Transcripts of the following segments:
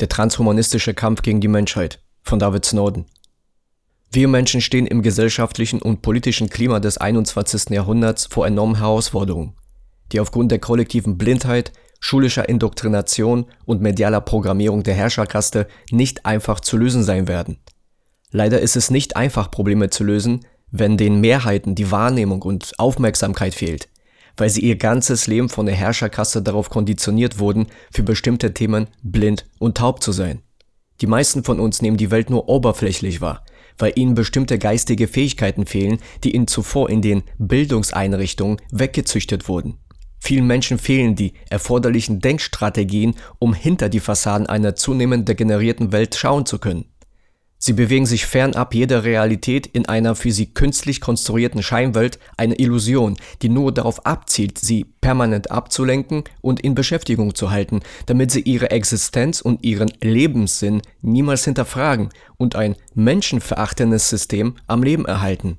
Der transhumanistische Kampf gegen die Menschheit von David Snowden. Wir Menschen stehen im gesellschaftlichen und politischen Klima des 21. Jahrhunderts vor enormen Herausforderungen, die aufgrund der kollektiven Blindheit, schulischer Indoktrination und medialer Programmierung der Herrscherkaste nicht einfach zu lösen sein werden. Leider ist es nicht einfach, Probleme zu lösen, wenn den Mehrheiten die Wahrnehmung und Aufmerksamkeit fehlt, weil sie ihr ganzes Leben von der Herrscherkaste darauf konditioniert wurden, für bestimmte Themen blind und taub zu sein. Die meisten von uns nehmen die Welt nur oberflächlich wahr, weil ihnen bestimmte geistige Fähigkeiten fehlen, die ihnen zuvor in den Bildungseinrichtungen weggezüchtet wurden. Vielen Menschen fehlen die erforderlichen Denkstrategien, um hinter die Fassaden einer zunehmend degenerierten Welt schauen zu können. Sie bewegen sich fernab jeder Realität in einer für sie künstlich konstruierten Scheinwelt, eine Illusion, die nur darauf abzielt, sie permanent abzulenken und in Beschäftigung zu halten, damit sie ihre Existenz und ihren Lebenssinn niemals hinterfragen und ein menschenverachtendes System am Leben erhalten.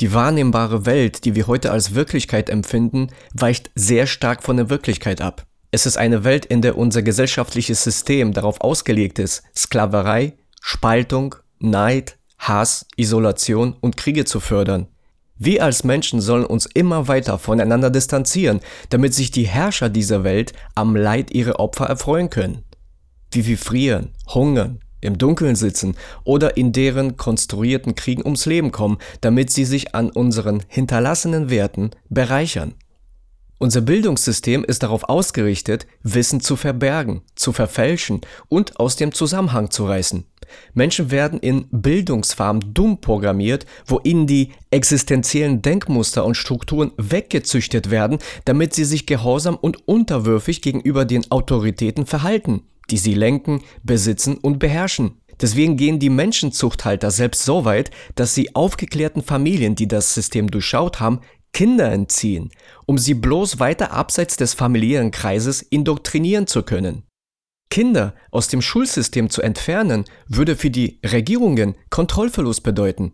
Die wahrnehmbare Welt, die wir heute als Wirklichkeit empfinden, weicht sehr stark von der Wirklichkeit ab. Es ist eine Welt, in der unser gesellschaftliches System darauf ausgelegt ist, Sklaverei, Spaltung, Neid, Hass, Isolation und Kriege zu fördern. Wir als Menschen sollen uns immer weiter voneinander distanzieren, damit sich die Herrscher dieser Welt am Leid ihrer Opfer erfreuen können. Wie wir frieren, hungern, im Dunkeln sitzen oder in deren konstruierten Kriegen ums Leben kommen, damit sie sich an unseren hinterlassenen Werten bereichern. Unser Bildungssystem ist darauf ausgerichtet, Wissen zu verbergen, zu verfälschen und aus dem Zusammenhang zu reißen. Menschen werden in Bildungsfarmen dumm programmiert, wo ihnen die existenziellen Denkmuster und Strukturen weggezüchtet werden, damit sie sich gehorsam und unterwürfig gegenüber den Autoritäten verhalten, die sie lenken, besitzen und beherrschen. Deswegen gehen die Menschenzuchthalter selbst so weit, dass sie aufgeklärten Familien, die das System durchschaut haben, Kinder entziehen, um sie bloß weiter abseits des familiären Kreises indoktrinieren zu können. Kinder aus dem Schulsystem zu entfernen, würde für die Regierungen Kontrollverlust bedeuten.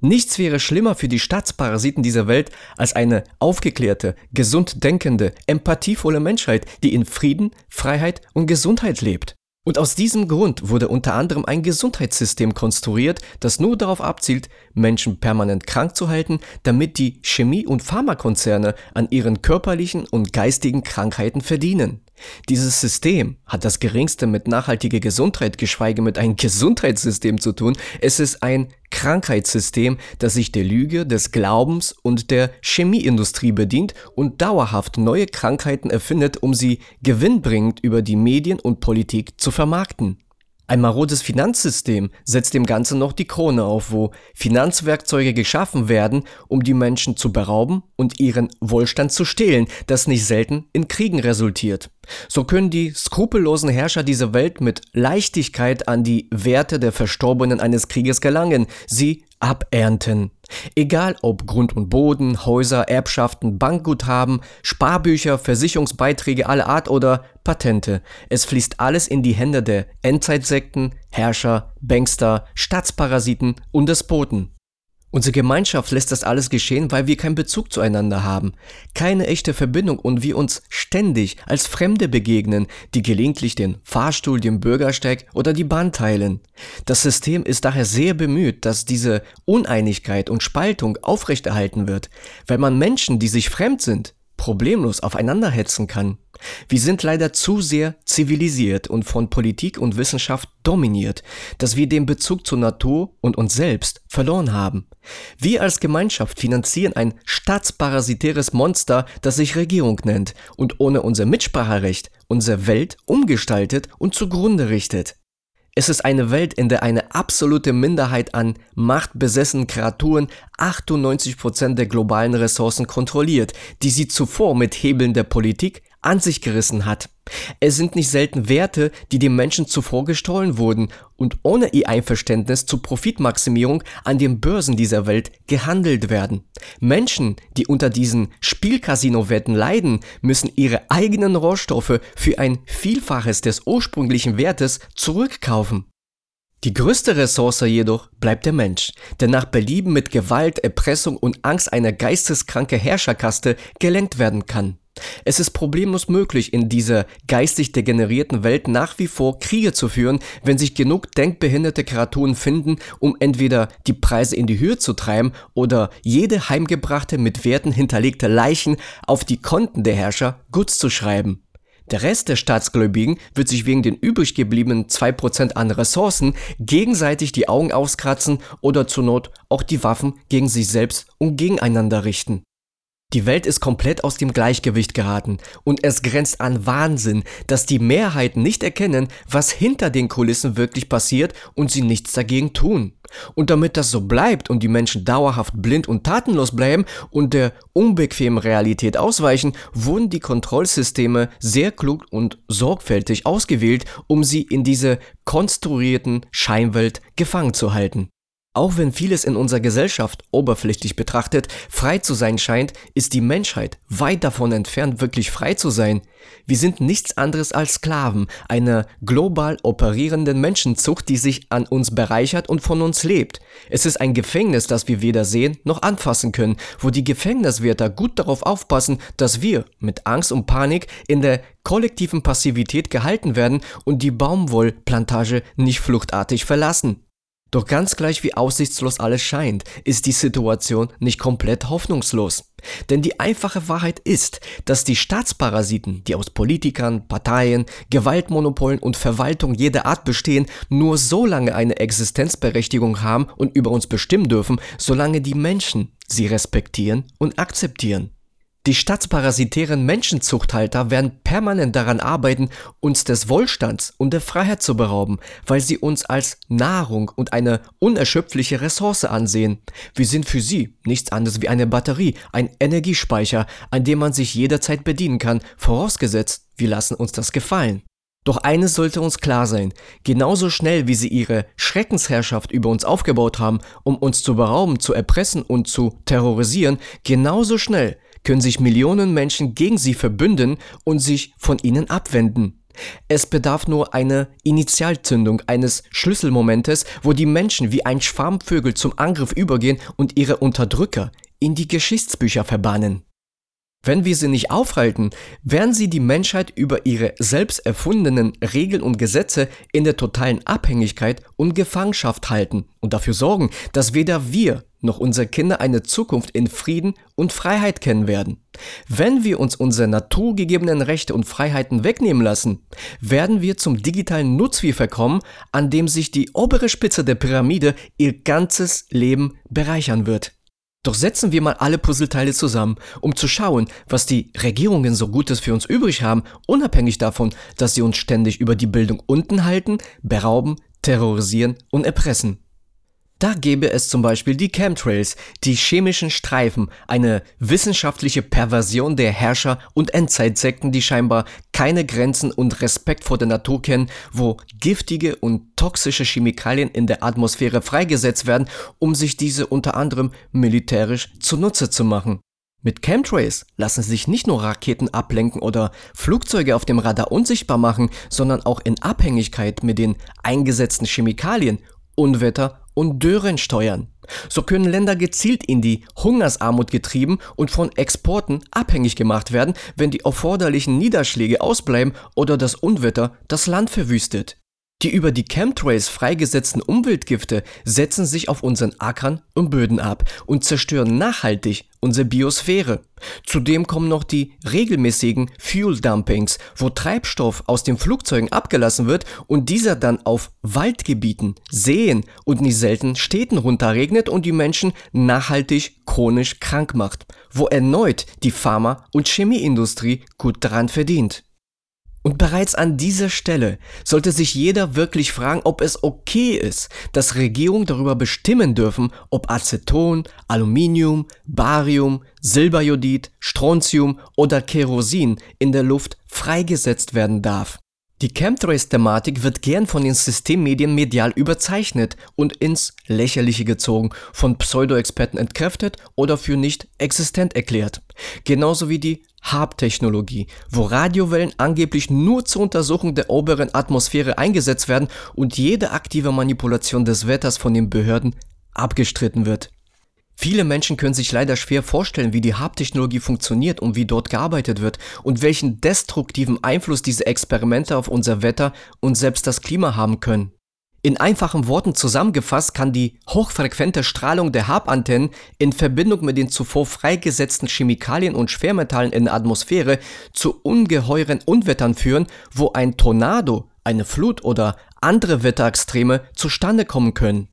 Nichts wäre schlimmer für die Staatsparasiten dieser Welt als eine aufgeklärte, gesund denkende, empathievolle Menschheit, die in Frieden, Freiheit und Gesundheit lebt. Und aus diesem Grund wurde unter anderem ein Gesundheitssystem konstruiert, das nur darauf abzielt, Menschen permanent krank zu halten, damit die Chemie- und Pharmakonzerne an ihren körperlichen und geistigen Krankheiten verdienen. Dieses System hat das geringste mit nachhaltiger Gesundheit, geschweige mit einem Gesundheitssystem zu tun. Es ist ein Krankheitssystem, das sich der Lüge, des Glaubens und der Chemieindustrie bedient und dauerhaft neue Krankheiten erfindet, um sie gewinnbringend über die Medien und Politik zu vermarkten. Ein marodes Finanzsystem setzt dem Ganzen noch die Krone auf, wo Finanzwerkzeuge geschaffen werden, um die Menschen zu berauben und ihren Wohlstand zu stehlen, das nicht selten in Kriegen resultiert. So können die skrupellosen Herrscher dieser Welt mit Leichtigkeit an die Werte der Verstorbenen eines Krieges gelangen, sie abernten. Egal ob Grund und Boden, Häuser, Erbschaften, Bankguthaben, Sparbücher, Versicherungsbeiträge aller Art oder Patente. Es fließt alles in die Hände der Endzeitsekten, Herrscher, Bankster, Staatsparasiten und Despoten. Unsere Gemeinschaft lässt das alles geschehen, weil wir keinen Bezug zueinander haben, keine echte Verbindung und wir uns ständig als Fremde begegnen, die gelegentlich den Fahrstuhl, den Bürgersteig oder die Bahn teilen. Das System ist daher sehr bemüht, dass diese Uneinigkeit und Spaltung aufrechterhalten wird, weil man Menschen, die sich fremd sind, problemlos aufeinander hetzen kann. Wir sind leider zu sehr zivilisiert und von Politik und Wissenschaft dominiert, dass wir den Bezug zur Natur und uns selbst verloren haben. Wir als Gemeinschaft finanzieren ein staatsparasitäres Monster, das sich Regierung nennt und ohne unser Mitspracherecht unsere Welt umgestaltet und zugrunde richtet. Es ist eine Welt, in der eine absolute Minderheit an machtbesessenen Kreaturen 98% der globalen Ressourcen kontrolliert, die sie zuvor mit Hebeln der Politik an sich gerissen hat. Es sind nicht selten Werte, die den Menschen zuvor gestohlen wurden und ohne ihr Einverständnis zur Profitmaximierung an den Börsen dieser Welt gehandelt werden. Menschen, die unter diesen Spielcasino-Wetten leiden, müssen ihre eigenen Rohstoffe für ein Vielfaches des ursprünglichen Wertes zurückkaufen. Die größte Ressource jedoch bleibt der Mensch, der nach Belieben mit Gewalt, Erpressung und Angst einer geisteskranke Herrscherkaste gelenkt werden kann. Es ist problemlos möglich, in dieser geistig degenerierten Welt nach wie vor Kriege zu führen, wenn sich genug denkbehinderte Kreaturen finden, um entweder die Preise in die Höhe zu treiben oder jede heimgebrachte mit Werten hinterlegte Leichen auf die Konten der Herrscher gut zu schreiben. Der Rest der Staatsgläubigen wird sich wegen den übrig gebliebenen 2% an Ressourcen gegenseitig die Augen auskratzen oder zur Not auch die Waffen gegen sich selbst und gegeneinander richten. Die Welt ist komplett aus dem Gleichgewicht geraten und es grenzt an Wahnsinn, dass die Mehrheiten nicht erkennen, was hinter den Kulissen wirklich passiert und sie nichts dagegen tun. Und damit das so bleibt und die Menschen dauerhaft blind und tatenlos bleiben und der unbequemen Realität ausweichen, wurden die Kontrollsysteme sehr klug und sorgfältig ausgewählt, um sie in diese konstruierten Scheinwelt gefangen zu halten. Auch wenn vieles in unserer Gesellschaft oberflächlich betrachtet frei zu sein scheint, ist die Menschheit weit davon entfernt, wirklich frei zu sein. Wir sind nichts anderes als Sklaven einer global operierenden Menschenzucht, die sich an uns bereichert und von uns lebt. Es ist ein Gefängnis, das wir weder sehen noch anfassen können, wo die Gefängniswärter gut darauf aufpassen, dass wir mit Angst und Panik in der kollektiven Passivität gehalten werden und die Baumwollplantage nicht fluchtartig verlassen. Doch ganz gleich wie aussichtslos alles scheint, ist die Situation nicht komplett hoffnungslos. Denn die einfache Wahrheit ist, dass die Staatsparasiten, die aus Politikern, Parteien, Gewaltmonopolen und Verwaltung jeder Art bestehen, nur so lange eine Existenzberechtigung haben und über uns bestimmen dürfen, solange die Menschen sie respektieren und akzeptieren. Die staatsparasitären Menschenzuchthalter werden permanent daran arbeiten, uns des Wohlstands und der Freiheit zu berauben, weil sie uns als Nahrung und eine unerschöpfliche Ressource ansehen. Wir sind für sie nichts anderes wie eine Batterie, ein Energiespeicher, an dem man sich jederzeit bedienen kann, vorausgesetzt, wir lassen uns das gefallen. Doch eines sollte uns klar sein, genauso schnell wie sie ihre Schreckensherrschaft über uns aufgebaut haben, um uns zu berauben, zu erpressen und zu terrorisieren, genauso schnell können sich Millionen Menschen gegen sie verbünden und sich von ihnen abwenden. Es bedarf nur einer Initialzündung, eines Schlüsselmomentes, wo die Menschen wie ein Schwarm Vögel zum Angriff übergehen und ihre Unterdrücker in die Geschichtsbücher verbannen. Wenn wir sie nicht aufhalten, werden sie die Menschheit über ihre selbst erfundenen Regeln und Gesetze in der totalen Abhängigkeit und Gefangenschaft halten und dafür sorgen, dass weder wir noch unsere Kinder eine Zukunft in Frieden und Freiheit kennen werden. Wenn wir uns unsere naturgegebenen Rechte und Freiheiten wegnehmen lassen, werden wir zum digitalen Nutzvieh verkommen, an dem sich die obere Spitze der Pyramide ihr ganzes Leben bereichern wird. Doch setzen wir mal alle Puzzleteile zusammen, um zu schauen, was die Regierungen so Gutes für uns übrig haben, unabhängig davon, dass sie uns ständig über die Bildung unten halten, berauben, terrorisieren und erpressen. Da gäbe es zum Beispiel die Chemtrails, die chemischen Streifen, eine wissenschaftliche Perversion der Herrscher und Endzeitsekten, die scheinbar keine Grenzen und Respekt vor der Natur kennen, wo giftige und toxische Chemikalien in der Atmosphäre freigesetzt werden, um sich diese unter anderem militärisch zunutze zu machen. Mit Chemtrails lassen sich nicht nur Raketen ablenken oder Flugzeuge auf dem Radar unsichtbar machen, sondern auch in Abhängigkeit mit den eingesetzten Chemikalien Unwetter und Dürren steuern. So können Länder gezielt in die Hungersarmut getrieben und von Exporten abhängig gemacht werden, wenn die erforderlichen Niederschläge ausbleiben oder das Unwetter das Land verwüstet. Die über die Chemtrails freigesetzten Umweltgifte setzen sich auf unseren Ackern und Böden ab und zerstören nachhaltig unsere Biosphäre. Zudem kommen noch die regelmäßigen Fuel Dumpings, wo Treibstoff aus den Flugzeugen abgelassen wird und dieser dann auf Waldgebieten, Seen und nicht selten Städten runterregnet und die Menschen nachhaltig chronisch krank macht, wo erneut die Pharma- und Chemieindustrie gut daran verdient. Und bereits an dieser Stelle sollte sich jeder wirklich fragen, ob es okay ist, dass Regierungen darüber bestimmen dürfen, ob Aceton, Aluminium, Barium, Silberjodid, Strontium oder Kerosin in der Luft freigesetzt werden darf. Die Chemtrails-Thematik wird gern von den Systemmedien medial überzeichnet und ins Lächerliche gezogen, von Pseudo-Experten entkräftet oder für nicht existent erklärt. Genauso wie die HARP-Technologie, wo Radiowellen angeblich nur zur Untersuchung der oberen Atmosphäre eingesetzt werden und jede aktive Manipulation des Wetters von den Behörden abgestritten wird. Viele Menschen können sich leider schwer vorstellen, wie die Hab-Technologie funktioniert und wie dort gearbeitet wird und welchen destruktiven Einfluss diese Experimente auf unser Wetter und selbst das Klima haben können. In einfachen Worten zusammengefasst kann die hochfrequente Strahlung der Hab-Antennen in Verbindung mit den zuvor freigesetzten Chemikalien und Schwermetallen in der Atmosphäre zu ungeheuren Unwettern führen, wo ein Tornado, eine Flut oder andere Wetterextreme zustande kommen können.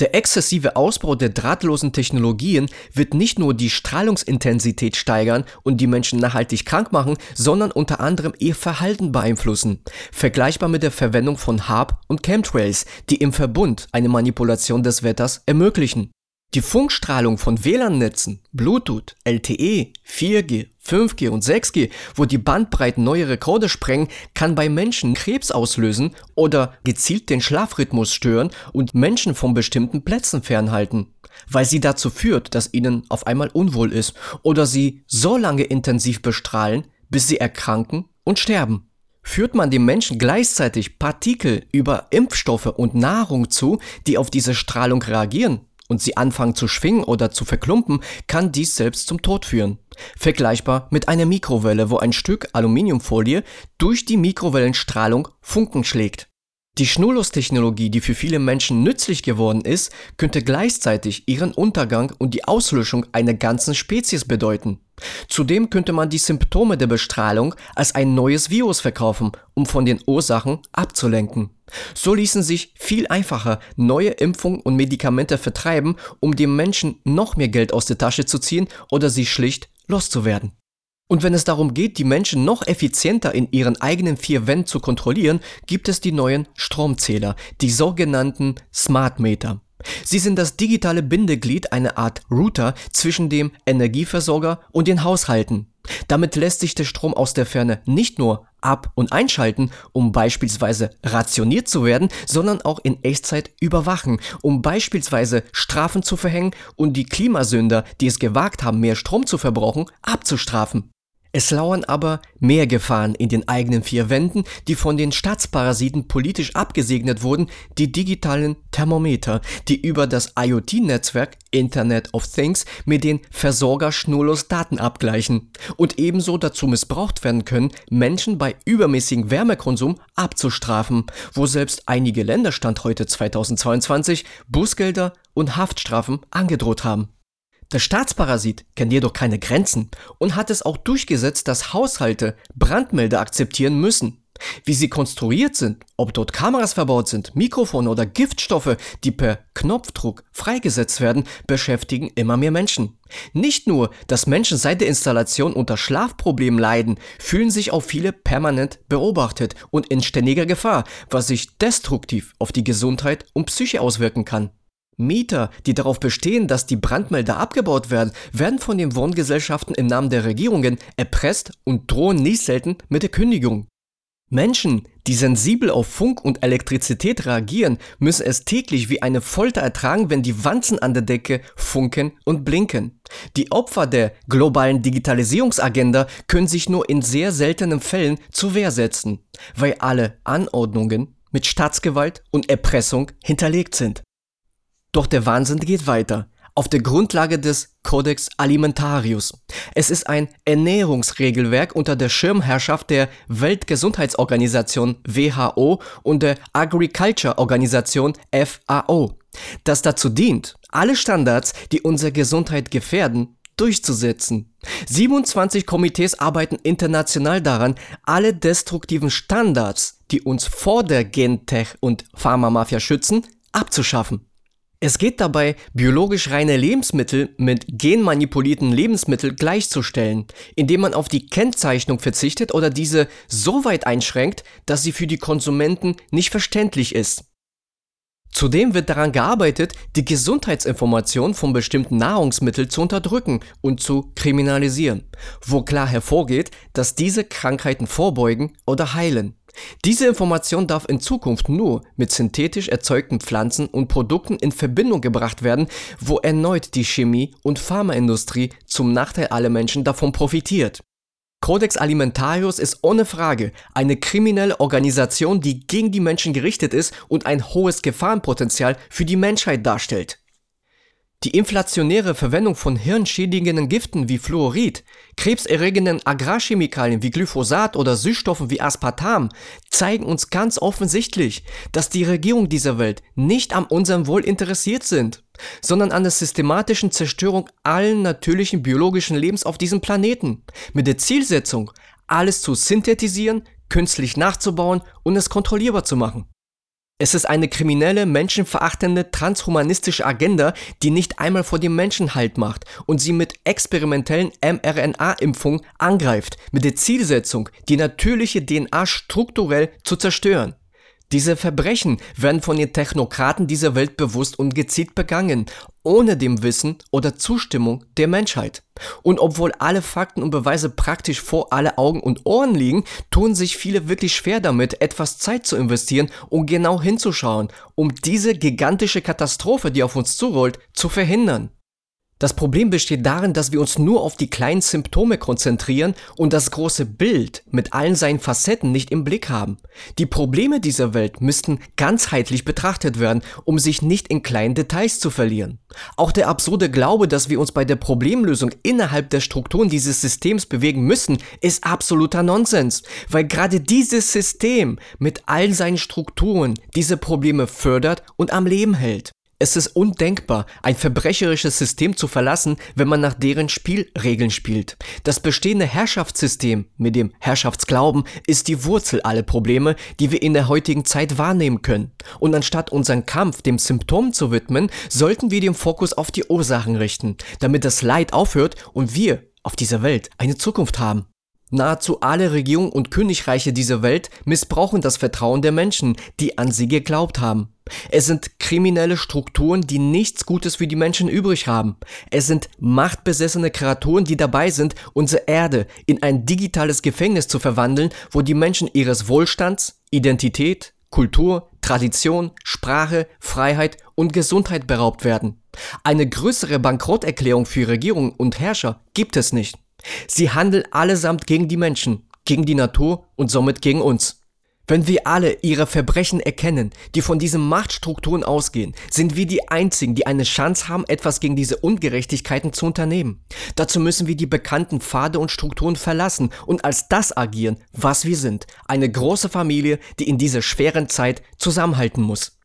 Der exzessive Ausbau der drahtlosen Technologien wird nicht nur die Strahlungsintensität steigern und die Menschen nachhaltig krank machen, sondern unter anderem ihr Verhalten beeinflussen. Vergleichbar mit der Verwendung von HARP und Chemtrails, die im Verbund eine Manipulation des Wetters ermöglichen. Die Funkstrahlung von WLAN-Netzen, Bluetooth, LTE, 4G, 5G und 6G, wo die Bandbreiten neue Rekorde sprengen, kann bei Menschen Krebs auslösen oder gezielt den Schlafrhythmus stören und Menschen von bestimmten Plätzen fernhalten, weil sie dazu führt, dass ihnen auf einmal unwohl ist oder sie so lange intensiv bestrahlen, bis sie erkranken und sterben. Führt man dem Menschen gleichzeitig Partikel über Impfstoffe und Nahrung zu, die auf diese Strahlung reagieren, und sie anfangen zu schwingen oder zu verklumpen, kann dies selbst zum Tod führen. Vergleichbar mit einer Mikrowelle, wo ein Stück Aluminiumfolie durch die Mikrowellenstrahlung Funken schlägt. Die Schnurlustechnologie, die für viele Menschen nützlich geworden ist, könnte gleichzeitig ihren Untergang und die Auslöschung einer ganzen Spezies bedeuten. Zudem könnte man die Symptome der Bestrahlung als ein neues Virus verkaufen, um von den Ursachen abzulenken. So ließen sich viel einfacher neue Impfungen und Medikamente vertreiben, um dem Menschen noch mehr Geld aus der Tasche zu ziehen oder sie schlicht loszuwerden. Und wenn es darum geht, die Menschen noch effizienter in ihren eigenen vier Wänden zu kontrollieren, gibt es die neuen Stromzähler, die sogenannten Smart Meter. Sie sind das digitale Bindeglied, eine Art Router zwischen dem Energieversorger und den Haushalten. Damit lässt sich der Strom aus der Ferne nicht nur ab- und einschalten, um beispielsweise rationiert zu werden, sondern auch in Echtzeit überwachen, um beispielsweise Strafen zu verhängen und die Klimasünder, die es gewagt haben, mehr Strom zu verbrauchen, abzustrafen. Es lauern aber mehr Gefahren in den eigenen vier Wänden, die von den Staatsparasiten politisch abgesegnet wurden, die digitalen Thermometer, die über das IoT-Netzwerk Internet of Things mit den Versorger schnurlos Daten abgleichen und ebenso dazu missbraucht werden können, Menschen bei übermäßigem Wärmekonsum abzustrafen, wo selbst einige Länder Stand heute 2022 Bußgelder und Haftstrafen angedroht haben. Der Staatsparasit kennt jedoch keine Grenzen und hat es auch durchgesetzt, dass Haushalte Brandmelder akzeptieren müssen. Wie sie konstruiert sind, ob dort Kameras verbaut sind, Mikrofone oder Giftstoffe, die per Knopfdruck freigesetzt werden, beschäftigen immer mehr Menschen. Nicht nur, dass Menschen seit der Installation unter Schlafproblemen leiden, fühlen sich auch viele permanent beobachtet und in ständiger Gefahr, was sich destruktiv auf die Gesundheit und Psyche auswirken kann. Mieter, die darauf bestehen, dass die Brandmelder abgebaut werden, werden von den Wohngesellschaften im Namen der Regierungen erpresst und drohen nicht selten mit der Kündigung. Menschen, die sensibel auf Funk und Elektrizität reagieren, müssen es täglich wie eine Folter ertragen, wenn die Wanzen an der Decke funken und blinken. Die Opfer der globalen Digitalisierungsagenda können sich nur in sehr seltenen Fällen zur Wehr setzen, weil alle Anordnungen mit Staatsgewalt und Erpressung hinterlegt sind. Doch der Wahnsinn geht weiter. Auf der Grundlage des Codex Alimentarius. Es ist ein Ernährungsregelwerk unter der Schirmherrschaft der Weltgesundheitsorganisation WHO und der Agriculture Organisation FAO, das dazu dient, alle Standards, die unsere Gesundheit gefährden, durchzusetzen. 27 Komitees arbeiten international daran, alle destruktiven Standards, die uns vor der Gentech- und Pharmamafia schützen, abzuschaffen. Es geht dabei, biologisch reine Lebensmittel mit genmanipulierten Lebensmitteln gleichzustellen, indem man auf die Kennzeichnung verzichtet oder diese so weit einschränkt, dass sie für die Konsumenten nicht verständlich ist. Zudem wird daran gearbeitet, die Gesundheitsinformation von bestimmten Nahrungsmitteln zu unterdrücken und zu kriminalisieren, wo klar hervorgeht, dass diese Krankheiten vorbeugen oder heilen. Diese Information darf in Zukunft nur mit synthetisch erzeugten Pflanzen und Produkten in Verbindung gebracht werden, wo erneut die Chemie- und Pharmaindustrie zum Nachteil aller Menschen davon profitiert. Codex Alimentarius ist ohne Frage eine kriminelle Organisation, die gegen die Menschen gerichtet ist und ein hohes Gefahrenpotenzial für die Menschheit darstellt. Die inflationäre Verwendung von hirnschädigenden Giften wie Fluorid, krebserregenden Agrarchemikalien wie Glyphosat oder Süßstoffen wie Aspartam zeigen uns ganz offensichtlich, dass die Regierung dieser Welt nicht an unserem Wohl interessiert sind, sondern an der systematischen Zerstörung allen natürlichen biologischen Lebens auf diesem Planeten, mit der Zielsetzung, alles zu synthetisieren, künstlich nachzubauen und es kontrollierbar zu machen. Es ist eine kriminelle, menschenverachtende, transhumanistische Agenda, die nicht einmal vor dem Menschen Halt macht und sie mit experimentellen mRNA-Impfungen angreift, mit der Zielsetzung, die natürliche DNA strukturell zu zerstören. Diese Verbrechen werden von den Technokraten dieser Welt bewusst und gezielt begangen, ohne dem Wissen oder Zustimmung der Menschheit. Und obwohl alle Fakten und Beweise praktisch vor alle Augen und Ohren liegen, tun sich viele wirklich schwer damit, etwas Zeit zu investieren und genau hinzuschauen, um diese gigantische Katastrophe, die auf uns zurollt, zu verhindern. Das Problem besteht darin, dass wir uns nur auf die kleinen Symptome konzentrieren und das große Bild mit allen seinen Facetten nicht im Blick haben. Die Probleme dieser Welt müssten ganzheitlich betrachtet werden, um sich nicht in kleinen Details zu verlieren. Auch der absurde Glaube, dass wir uns bei der Problemlösung innerhalb der Strukturen dieses Systems bewegen müssen, ist absoluter Nonsens, weil gerade dieses System mit allen seinen Strukturen diese Probleme fördert und am Leben hält. Es ist undenkbar, ein verbrecherisches System zu verlassen, wenn man nach deren Spielregeln spielt. Das bestehende Herrschaftssystem mit dem Herrschaftsglauben ist die Wurzel aller Probleme, die wir in der heutigen Zeit wahrnehmen können. Und anstatt unseren Kampf dem Symptom zu widmen, sollten wir den Fokus auf die Ursachen richten, damit das Leid aufhört und wir auf dieser Welt eine Zukunft haben. Nahezu alle Regierungen und Königreiche dieser Welt missbrauchen das Vertrauen der Menschen, die an sie geglaubt haben. Es sind kriminelle Strukturen, die nichts Gutes für die Menschen übrig haben. Es sind machtbesessene Kreaturen, die dabei sind, unsere Erde in ein digitales Gefängnis zu verwandeln, wo die Menschen ihres Wohlstands, Identität, Kultur, Tradition, Sprache, Freiheit und Gesundheit beraubt werden. Eine größere Bankrotterklärung für Regierungen und Herrscher gibt es nicht. Sie handeln allesamt gegen die Menschen, gegen die Natur und somit gegen uns. Wenn wir alle ihre Verbrechen erkennen, die von diesen Machtstrukturen ausgehen, sind wir die Einzigen, die eine Chance haben, etwas gegen diese Ungerechtigkeiten zu unternehmen. Dazu müssen wir die bekannten Pfade und Strukturen verlassen und als das agieren, was wir sind. Eine große Familie, die in dieser schweren Zeit zusammenhalten muss.